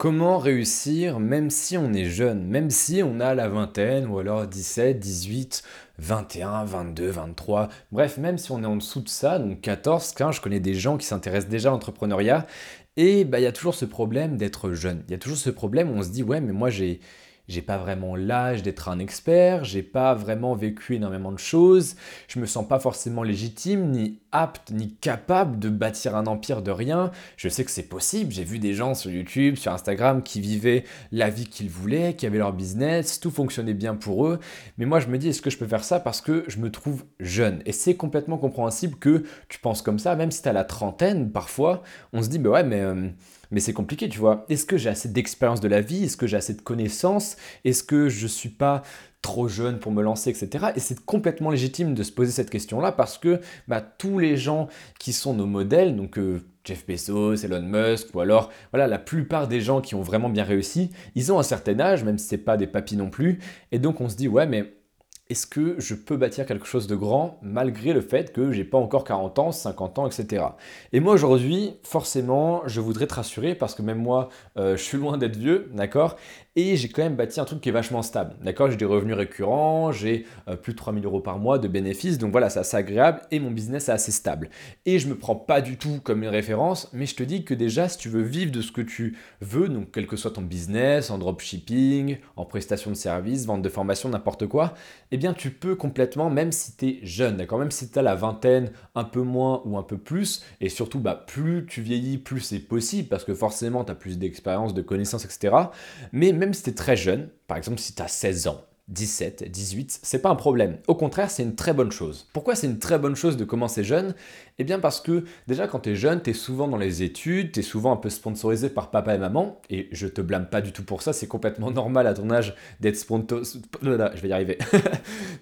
Comment réussir même si on est jeune, même si on a la vingtaine ou alors 17, 18, 21, 22, 23, bref, même si on est en dessous de ça, donc 14, 15, je connais des gens qui s'intéressent déjà à l'entrepreneuriat et bah, il y a toujours ce problème d'être jeune. Il y a toujours ce problème où on se dit ouais mais moi j'ai j'ai pas vraiment l'âge d'être un expert, j'ai pas vraiment vécu énormément de choses, je me sens pas forcément légitime, ni apte, ni capable de bâtir un empire de rien. Je sais que c'est possible, j'ai vu des gens sur YouTube, sur Instagram qui vivaient la vie qu'ils voulaient, qui avaient leur business, tout fonctionnait bien pour eux. Mais moi je me dis, est-ce que je peux faire ça parce que je me trouve jeune? Et c'est complètement compréhensible que tu penses comme ça, même si tu as la trentaine, parfois, on se dit, bah ouais, mais... Euh, mais c'est compliqué, tu vois. Est-ce que j'ai assez d'expérience de la vie? Est-ce que j'ai assez de connaissances? Est-ce que je ne suis pas trop jeune pour me lancer, etc. Et c'est complètement légitime de se poser cette question-là parce que bah, tous les gens qui sont nos modèles, donc euh, Jeff Bezos, Elon Musk, ou alors voilà, la plupart des gens qui ont vraiment bien réussi, ils ont un certain âge, même si c'est pas des papis non plus. Et donc on se dit ouais, mais est-ce que je peux bâtir quelque chose de grand malgré le fait que j'ai pas encore 40 ans, 50 ans, etc. Et moi aujourd'hui, forcément, je voudrais te rassurer parce que même moi, euh, je suis loin d'être vieux, d'accord? Et j'ai quand même bâti un truc qui est vachement stable. D'accord? J'ai des revenus récurrents, j'ai euh, plus de 3000 euros par mois de bénéfices, donc voilà, c'est assez agréable et mon business est assez stable. Et je me prends pas du tout comme une référence, mais je te dis que déjà, si tu veux vivre de ce que tu veux, donc quel que soit ton business, en dropshipping, en prestation de services, vente de formation, n'importe quoi, eh bien tu peux complètement, même si tu es jeune, d'accord? Même si tu as la vingtaine, un peu moins ou un peu plus, et surtout, bah, plus tu vieillis, plus c'est possible, parce que forcément, tu as plus d'expérience, de connaissances, etc. Mais même si tu es très jeune, par exemple si tu as 16 ans, 17, 18, c'est pas un problème. Au contraire, c'est une très bonne chose. Pourquoi c'est une très bonne chose de commencer jeune? Eh bien parce que déjà quand tu es jeune, tu es souvent dans les études, tu es souvent un peu sponsorisé par papa et maman, et je te blâme pas du tout pour ça, c'est complètement normal à ton âge d'être sponsorisé,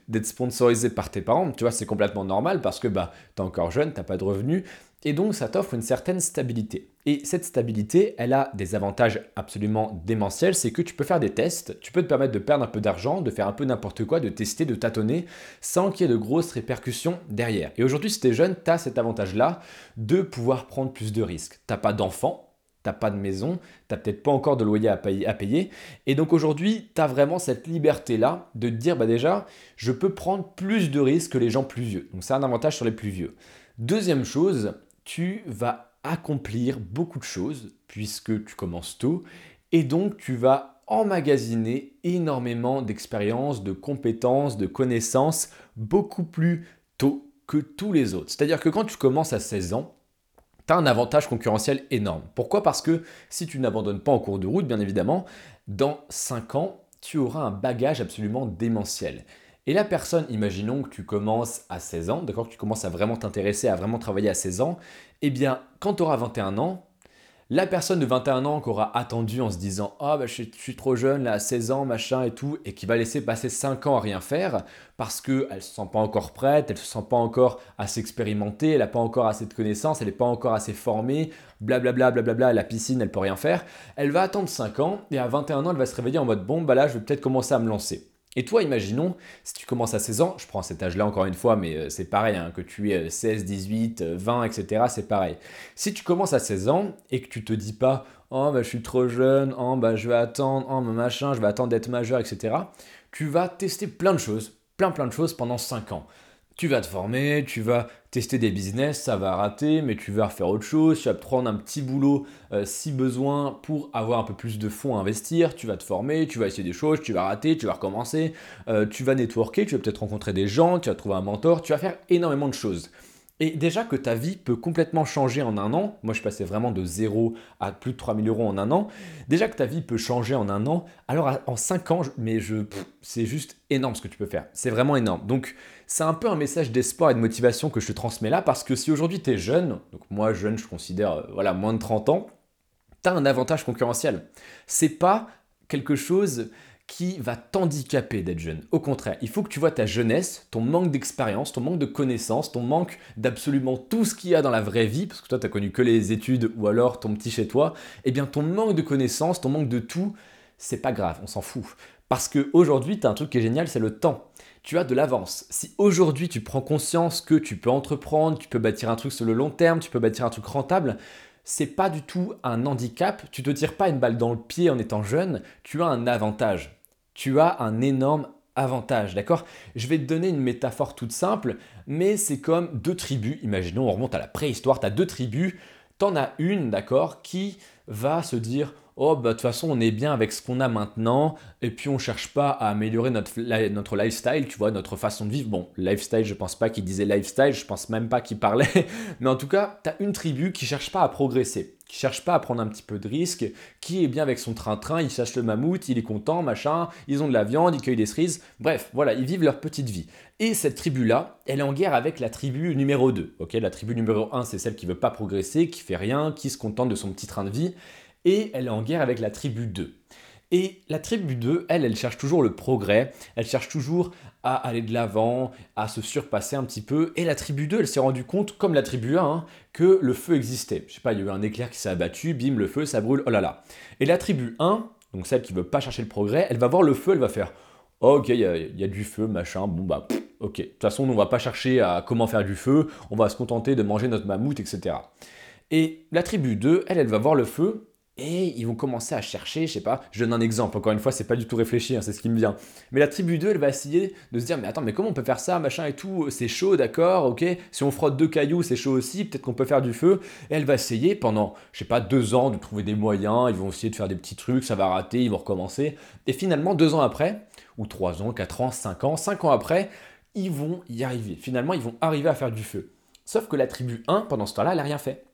d'être sponsorisé par tes parents, tu vois, c'est complètement normal parce que bah, tu es encore jeune, tu pas de revenus, et donc ça t'offre une certaine stabilité. Et cette stabilité, elle a des avantages absolument démentiels, c'est que tu peux faire des tests, tu peux te permettre de perdre un peu d'argent, de faire un peu n'importe quoi, de tester, de tâtonner, sans qu'il y ait de grosses répercussions derrière. Et aujourd'hui, si tu es jeune, tu as cet avantage-là de pouvoir prendre plus de risques. Tu pas d'enfant, t'as pas de maison, t'as peut-être pas encore de loyer à payer, Et donc aujourd'hui, tu as vraiment cette liberté-là de te dire, bah déjà, je peux prendre plus de risques que les gens plus vieux. Donc c'est un avantage sur les plus vieux. Deuxième chose, tu vas accomplir beaucoup de choses puisque tu commences tôt et donc tu vas emmagasiner énormément d'expériences, de compétences, de connaissances beaucoup plus tôt que tous les autres. C'est-à-dire que quand tu commences à 16 ans, tu as un avantage concurrentiel énorme. Pourquoi? Parce que si tu n'abandonnes pas en cours de route, bien évidemment, dans 5 ans, tu auras un bagage absolument démentiel. Et la personne, imaginons que tu commences à 16 ans, d'accord, que tu commences à vraiment t'intéresser, à vraiment travailler à 16 ans, eh bien, quand tu auras 21 ans, la personne de 21 ans qui aura attendu en se disant Ah, bah, je, suis trop jeune, là, à 16 ans, machin et tout, et qui va laisser passer 5 ans à rien faire parce qu'elle ne se sent pas encore prête, elle ne se sent pas encore assez expérimentée, elle n'a pas encore assez de connaissances, elle n'est pas encore assez formée, blablabla, blablabla, la piscine, elle peut rien faire. Elle va attendre 5 ans et à 21 ans, elle va se réveiller en mode Bon, bah là, je vais peut-être commencer à me lancer. Et toi, imaginons, si tu commences à 16 ans, je prends cet âge-là encore une fois, mais euh, c'est pareil, hein, que tu aies 16, 18, 20, etc., c'est pareil. Si tu commences à 16 ans et que tu te dis pas, oh, bah, je suis trop jeune, oh, bah, je vais attendre, oh, machin, je vais attendre d'être majeur, etc., tu vas tester plein de choses, plein plein de choses pendant 5 ans tu vas te former, tu vas tester des business, ça va rater, mais tu vas refaire autre chose, tu vas prendre un petit boulot euh, si besoin pour avoir un peu plus de fonds à investir, tu vas te former, tu vas essayer des choses, tu vas rater, tu vas recommencer, euh, tu vas networker, tu vas peut-être rencontrer des gens, tu vas trouver un mentor, tu vas faire énormément de choses. Et déjà que ta vie peut complètement changer en un an, moi je passais vraiment de 0 à plus de 3000 euros en un an, déjà que ta vie peut changer en un an, alors en 5 ans, mais je, c'est juste énorme ce que tu peux faire, c'est vraiment énorme. Donc c'est un peu un message d'espoir et de motivation que je te transmets là, parce que si aujourd'hui tu es jeune, donc moi jeune je considère euh, voilà, moins de 30 ans, tu as un avantage concurrentiel. C'est pas quelque chose qui va t'handicaper d'être jeune. Au contraire, il faut que tu vois ta jeunesse, ton manque d'expérience, ton manque de connaissances, ton manque d'absolument tout ce qu'il y a dans la vraie vie, parce que toi, tu n'as connu que les études ou alors ton petit chez toi, eh bien ton manque de connaissances, ton manque de tout, c'est pas grave, on s'en fout. Parce qu'aujourd'hui, tu as un truc qui est génial, c'est le temps. Tu as de l'avance. Si aujourd'hui tu prends conscience que tu peux entreprendre, tu peux bâtir un truc sur le long terme, tu peux bâtir un truc rentable, c'est pas du tout un handicap, tu te tires pas une balle dans le pied en étant jeune, tu as un avantage. Tu as un énorme avantage, d'accord? Je vais te donner une métaphore toute simple, mais c'est comme deux tribus, imaginons on remonte à la préhistoire, tu as deux tribus, t'en as une, d'accord, qui va se dire oh bah de toute façon on est bien avec ce qu'on a maintenant et puis on cherche pas à améliorer notre, notre lifestyle, tu vois, notre façon de vivre. Bon, lifestyle, je pense pas qu'il disait lifestyle, je pense même pas qu'il parlait, mais en tout cas, tu as une tribu qui cherche pas à progresser, qui cherche pas à prendre un petit peu de risque, qui est bien avec son train-train, il cherche le mammouth, il est content, machin, ils ont de la viande, ils cueillent des cerises, bref, voilà, ils vivent leur petite vie. Et cette tribu-là, elle est en guerre avec la tribu numéro 2. ok? La tribu numéro 1, c'est celle qui veut pas progresser, qui fait rien, qui se contente de son petit train de vie et elle est en guerre avec la tribu 2. Et la tribu 2, elle, elle cherche toujours le progrès, elle cherche toujours à aller de l'avant, à se surpasser un petit peu. Et la tribu 2, elle s'est rendue compte, comme la tribu 1, hein, que le feu existait. Je sais pas, il y a eu un éclair qui s'est abattu, bim, le feu, ça brûle, oh là là. Et la tribu 1, donc celle qui veut pas chercher le progrès, elle va voir le feu, elle va faire ok, il y, a du feu, machin, bon bah, ok. De toute façon, on va pas chercher à comment faire du feu, on va se contenter de manger notre mammouth, etc. Et la tribu 2, elle, elle va voir le feu, et ils vont commencer à chercher, je sais pas, je donne un exemple, encore une fois, c'est pas du tout réfléchi, hein, c'est ce qui me vient. Mais la tribu 2, elle va essayer de se dire, mais attends, mais comment on peut faire ça, machin et tout, c'est chaud, d'accord, ok, si on frotte deux cailloux, c'est chaud aussi, peut-être qu'on peut faire du feu. Et elle va essayer pendant, je sais pas, deux ans de trouver des moyens, ils vont essayer de faire des petits trucs, ça va rater, ils vont recommencer. Et finalement, deux ans après, ou trois ans, quatre ans, cinq ans, cinq ans après, ils vont y arriver. Finalement, ils vont arriver à faire du feu. Sauf que la tribu 1, pendant ce temps-là, elle n'a rien fait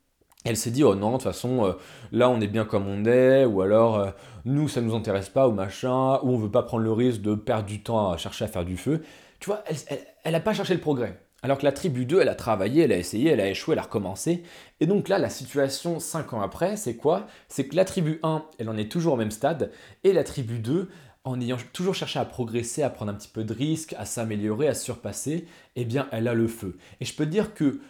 elle s'est dit, oh non, de toute façon, euh, là on est bien comme on est, ou alors euh, nous ça nous intéresse pas, ou machin, ou on veut pas prendre le risque de perdre du temps à chercher à faire du feu. Tu vois, elle n'a pas cherché le progrès. Alors que la tribu 2, elle a travaillé, elle a essayé, elle a échoué, elle a recommencé. Et donc là, la situation 5 ans après, c'est quoi? C'est que la tribu 1, elle en est toujours au même stade, et la tribu 2, en ayant toujours cherché à progresser, à prendre un petit peu de risque, à s'améliorer, à se surpasser, eh bien, elle a le feu. Et je peux te dire que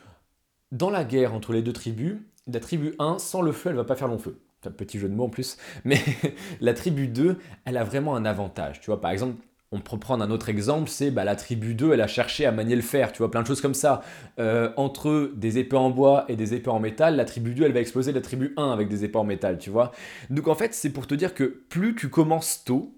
dans la guerre entre les deux tribus, la tribu 1, sans le feu, elle va pas faire long feu. Petit jeu de mots en plus. Mais la tribu 2, elle a vraiment un avantage. Tu vois, par exemple, on peut prendre un autre exemple, c'est bah, la tribu 2, elle a cherché à manier le fer, tu vois, plein de choses comme ça. Euh, entre des épées en bois et des épées en métal, la tribu 2, elle va exploser la tribu 1 avec des épées en métal, tu vois. Donc en fait, c'est pour te dire que plus tu commences tôt,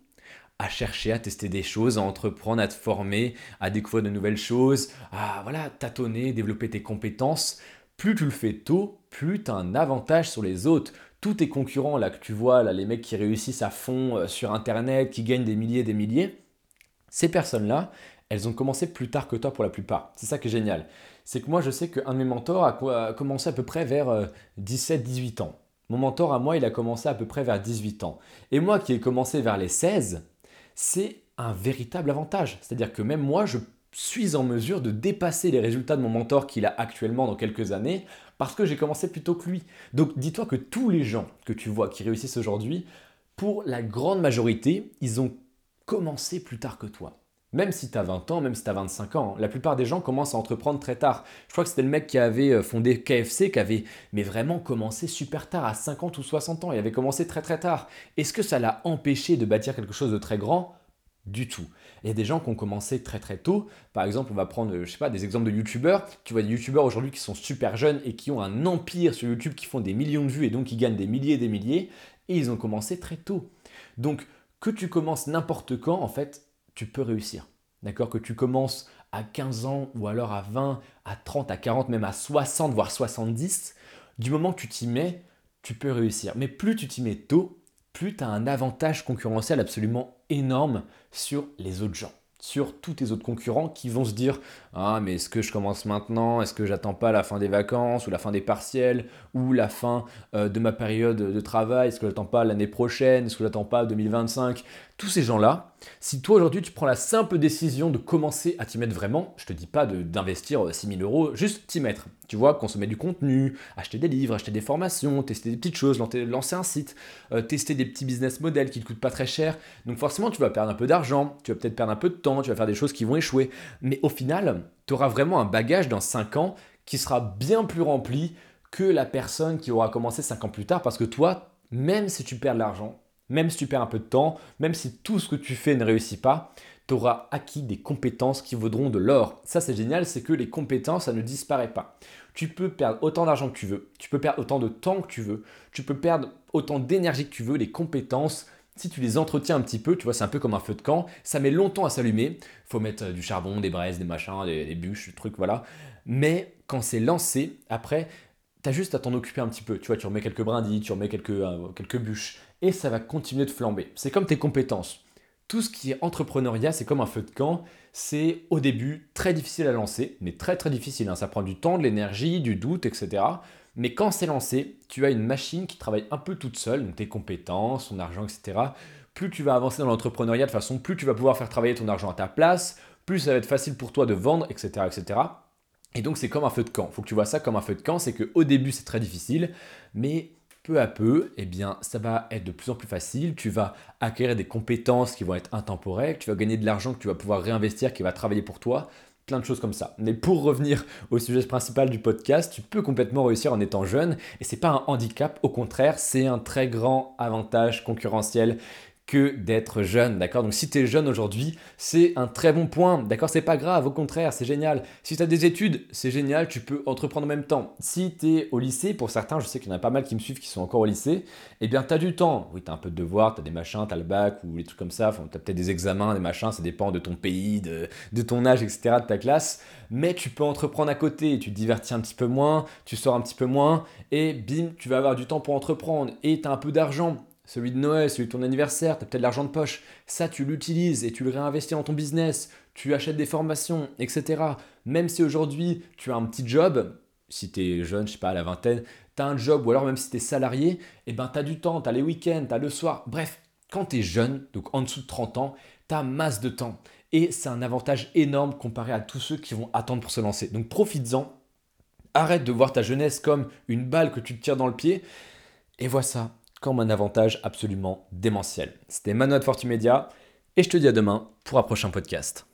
à chercher, à tester des choses, à entreprendre, à te former, à découvrir de nouvelles choses, à voilà, tâtonner, développer tes compétences, plus tu le fais tôt, plus tu as un avantage sur les autres. Tous tes concurrents là que tu vois, là, les mecs qui réussissent à fond euh, sur Internet, qui gagnent des milliers et des milliers, ces personnes-là, elles ont commencé plus tard que toi pour la plupart. C'est ça qui est génial. C'est que moi, je sais qu'un de mes mentors a, commencé à peu près vers 17-18 euh, ans. Mon mentor à moi, il a commencé à peu près vers 18 ans. Et moi qui ai commencé vers les 16, c'est un véritable avantage. C'est-à-dire que même moi, je suis en mesure de dépasser les résultats de mon mentor qu'il a actuellement dans quelques années parce que j'ai commencé plus tôt que lui. Donc dis-toi que tous les gens que tu vois qui réussissent aujourd'hui, pour la grande majorité, ils ont commencé plus tard que toi. Même si tu as 20 ans, même si tu as 25 ans, la plupart des gens commencent à entreprendre très tard. Je crois que c'était le mec qui avait euh, fondé KFC, qui avait mais vraiment commencé super tard, à 50 ou 60 ans. Il avait commencé très très tard. Est-ce que ça l'a empêché de bâtir quelque chose de très grand? Du tout. Il y a des gens qui ont commencé très très tôt. Par exemple, on va prendre, je sais pas, des exemples de youtubeurs. Tu vois des youtubeurs aujourd'hui qui sont super jeunes et qui ont un empire sur YouTube, qui font des millions de vues et donc qui gagnent des milliers et des milliers. Et ils ont commencé très tôt. Donc, que tu commences n'importe quand, en fait, tu peux réussir. D'accord? Que tu commences à 15 ans ou alors à 20, à 30, à 40, même à 60, voire 70, du moment que tu t'y mets, tu peux réussir. Mais plus tu t'y mets tôt, plus tu as un avantage concurrentiel absolument énorme sur les autres gens, sur tous tes autres concurrents qui vont se dire Ah, mais est-ce que je commence maintenant? Est-ce que j'attends pas la fin des vacances ou la fin des partiels ou la fin euh, de ma période de travail? Est-ce que j'attends pas l'année prochaine? Est-ce que j'attends pas 2025 Tous ces gens-là, si toi aujourd'hui tu prends la simple décision de commencer à t'y mettre vraiment, je te dis pas d'investir 6000 euh, euros, juste t'y mettre. Tu vois, consommer du contenu, acheter des livres, acheter des formations, tester des petites choses, lancer un site, euh, tester des petits business models qui ne coûtent pas très cher. Donc forcément, tu vas perdre un peu d'argent, tu vas peut-être perdre un peu de temps, tu vas faire des choses qui vont échouer. Mais au final, tu auras vraiment un bagage dans 5 ans qui sera bien plus rempli que la personne qui aura commencé 5 ans plus tard parce que toi, même si tu perds de l'argent, Même si tu perds un peu de temps, même si tout ce que tu fais ne réussit pas, tu auras acquis des compétences qui vaudront de l'or. Ça, c'est génial, c'est que les compétences, ça ne disparaît pas. Tu peux perdre autant d'argent que tu veux, tu peux perdre autant de temps que tu veux, tu peux perdre autant d'énergie que tu veux, les compétences, si tu les entretiens un petit peu, tu vois, c'est un peu comme un feu de camp, ça met longtemps à s'allumer. faut mettre euh, du charbon, des braises, des machins, des, bûches, des trucs, voilà. Mais quand c'est lancé, après, tu as juste à t'en occuper un petit peu. Tu vois, tu remets quelques brindilles, tu remets quelques, euh, quelques bûches, et ça va continuer de flamber. C'est comme tes compétences. Tout ce qui est entrepreneuriat, c'est comme un feu de camp. C'est au début très difficile à lancer, mais très très difficile. Hein. Ça prend du temps, de l'énergie, du doute, etc. Mais quand c'est lancé, tu as une machine qui travaille un peu toute seule, donc tes compétences, ton argent, etc. Plus tu vas avancer dans l'entrepreneuriat de façon, plus tu vas pouvoir faire travailler ton argent à ta place, plus ça va être facile pour toi de vendre, etc. etc. Et donc c'est comme un feu de camp. Faut que tu vois ça comme un feu de camp, c'est qu'au début c'est très difficile, mais peu à peu, eh bien, ça va être de plus en plus facile. Tu vas acquérir des compétences qui vont être intemporelles, tu vas gagner de l'argent que tu vas pouvoir réinvestir, qui va travailler pour toi plein de choses comme ça. Mais pour revenir au sujet principal du podcast, tu peux complètement réussir en étant jeune et c'est pas un handicap, au contraire, c'est un très grand avantage concurrentiel que d'être jeune, d'accord? Donc si tu es jeune aujourd'hui, c'est un très bon point, d'accord? C'est pas grave, au contraire, c'est génial. Si tu as des études, c'est génial, tu peux entreprendre en même temps. Si tu es au lycée, pour certains, je sais qu'il y en a pas mal qui me suivent qui sont encore au lycée, eh bien tu as du temps. Oui, tu as un peu de devoirs, tu as des machins, tu as le bac ou des trucs comme ça, tu as peut-être des examens, des machins, ça dépend de ton pays, de, de ton âge, etc., de ta classe. Mais tu peux entreprendre à côté, tu te divertis un petit peu moins, tu sors un petit peu moins, et bim, tu vas avoir du temps pour entreprendre, et tu as un peu d'argent celui de Noël, celui de ton anniversaire, tu as peut-être l'argent de poche. Ça, tu l'utilises et tu le réinvestis dans ton business. Tu achètes des formations, etc. Même si aujourd'hui, tu as un petit job, si tu es jeune, je sais pas, à la vingtaine, tu un job ou alors même si tu salarié, eh ben, tu as du temps, tu as les week-ends, tu as le soir. Bref, quand tu es jeune, donc en dessous de 30 ans, tu as masse de temps. Et c'est un avantage énorme comparé à tous ceux qui vont attendre pour se lancer. Donc profites-en. Arrête de voir ta jeunesse comme une balle que tu te tires dans le pied. Et vois ça comme un avantage absolument démentiel. C'était Manuel Fortimedia et je te dis à demain pour un prochain podcast.